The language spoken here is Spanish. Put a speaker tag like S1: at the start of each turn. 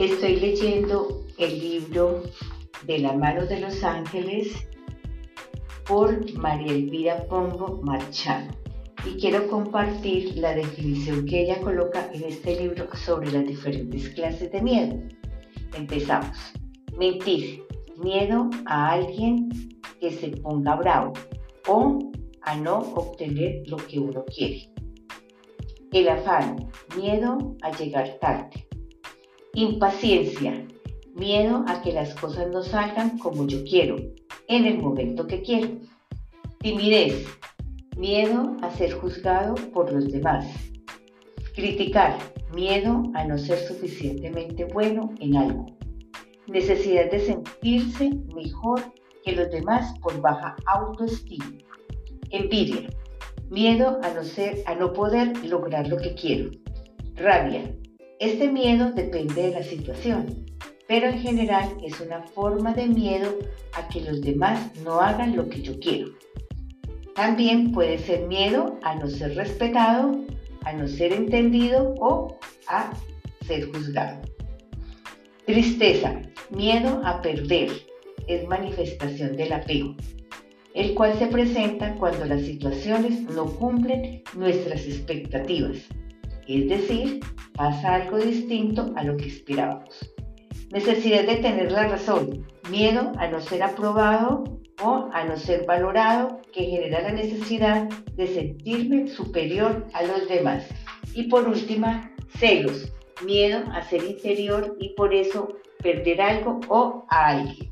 S1: Estoy leyendo el libro De la mano de los ángeles por María Elvira Pombo Marchano y quiero compartir la definición que ella coloca en este libro sobre las diferentes clases de miedo. Empezamos. Mentir. Miedo a alguien que se ponga bravo o a no obtener lo que uno quiere. El afán. Miedo a llegar tarde. Impaciencia. Miedo a que las cosas no salgan como yo quiero, en el momento que quiero. Timidez. Miedo a ser juzgado por los demás. Criticar. Miedo a no ser suficientemente bueno en algo. Necesidad de sentirse mejor que los demás por baja autoestima. Envidia. Miedo a no, ser, a no poder lograr lo que quiero. Rabia. Este miedo depende de la situación, pero en general es una forma de miedo a que los demás no hagan lo que yo quiero. También puede ser miedo a no ser respetado, a no ser entendido o a ser juzgado. Tristeza, miedo a perder, es manifestación del apego, el cual se presenta cuando las situaciones no cumplen nuestras expectativas, es decir, pasa algo distinto a lo que esperábamos. Necesidad de tener la razón, miedo a no ser aprobado o a no ser valorado, que genera la necesidad de sentirme superior a los demás. Y por última, celos, miedo a ser interior y por eso perder algo o a alguien.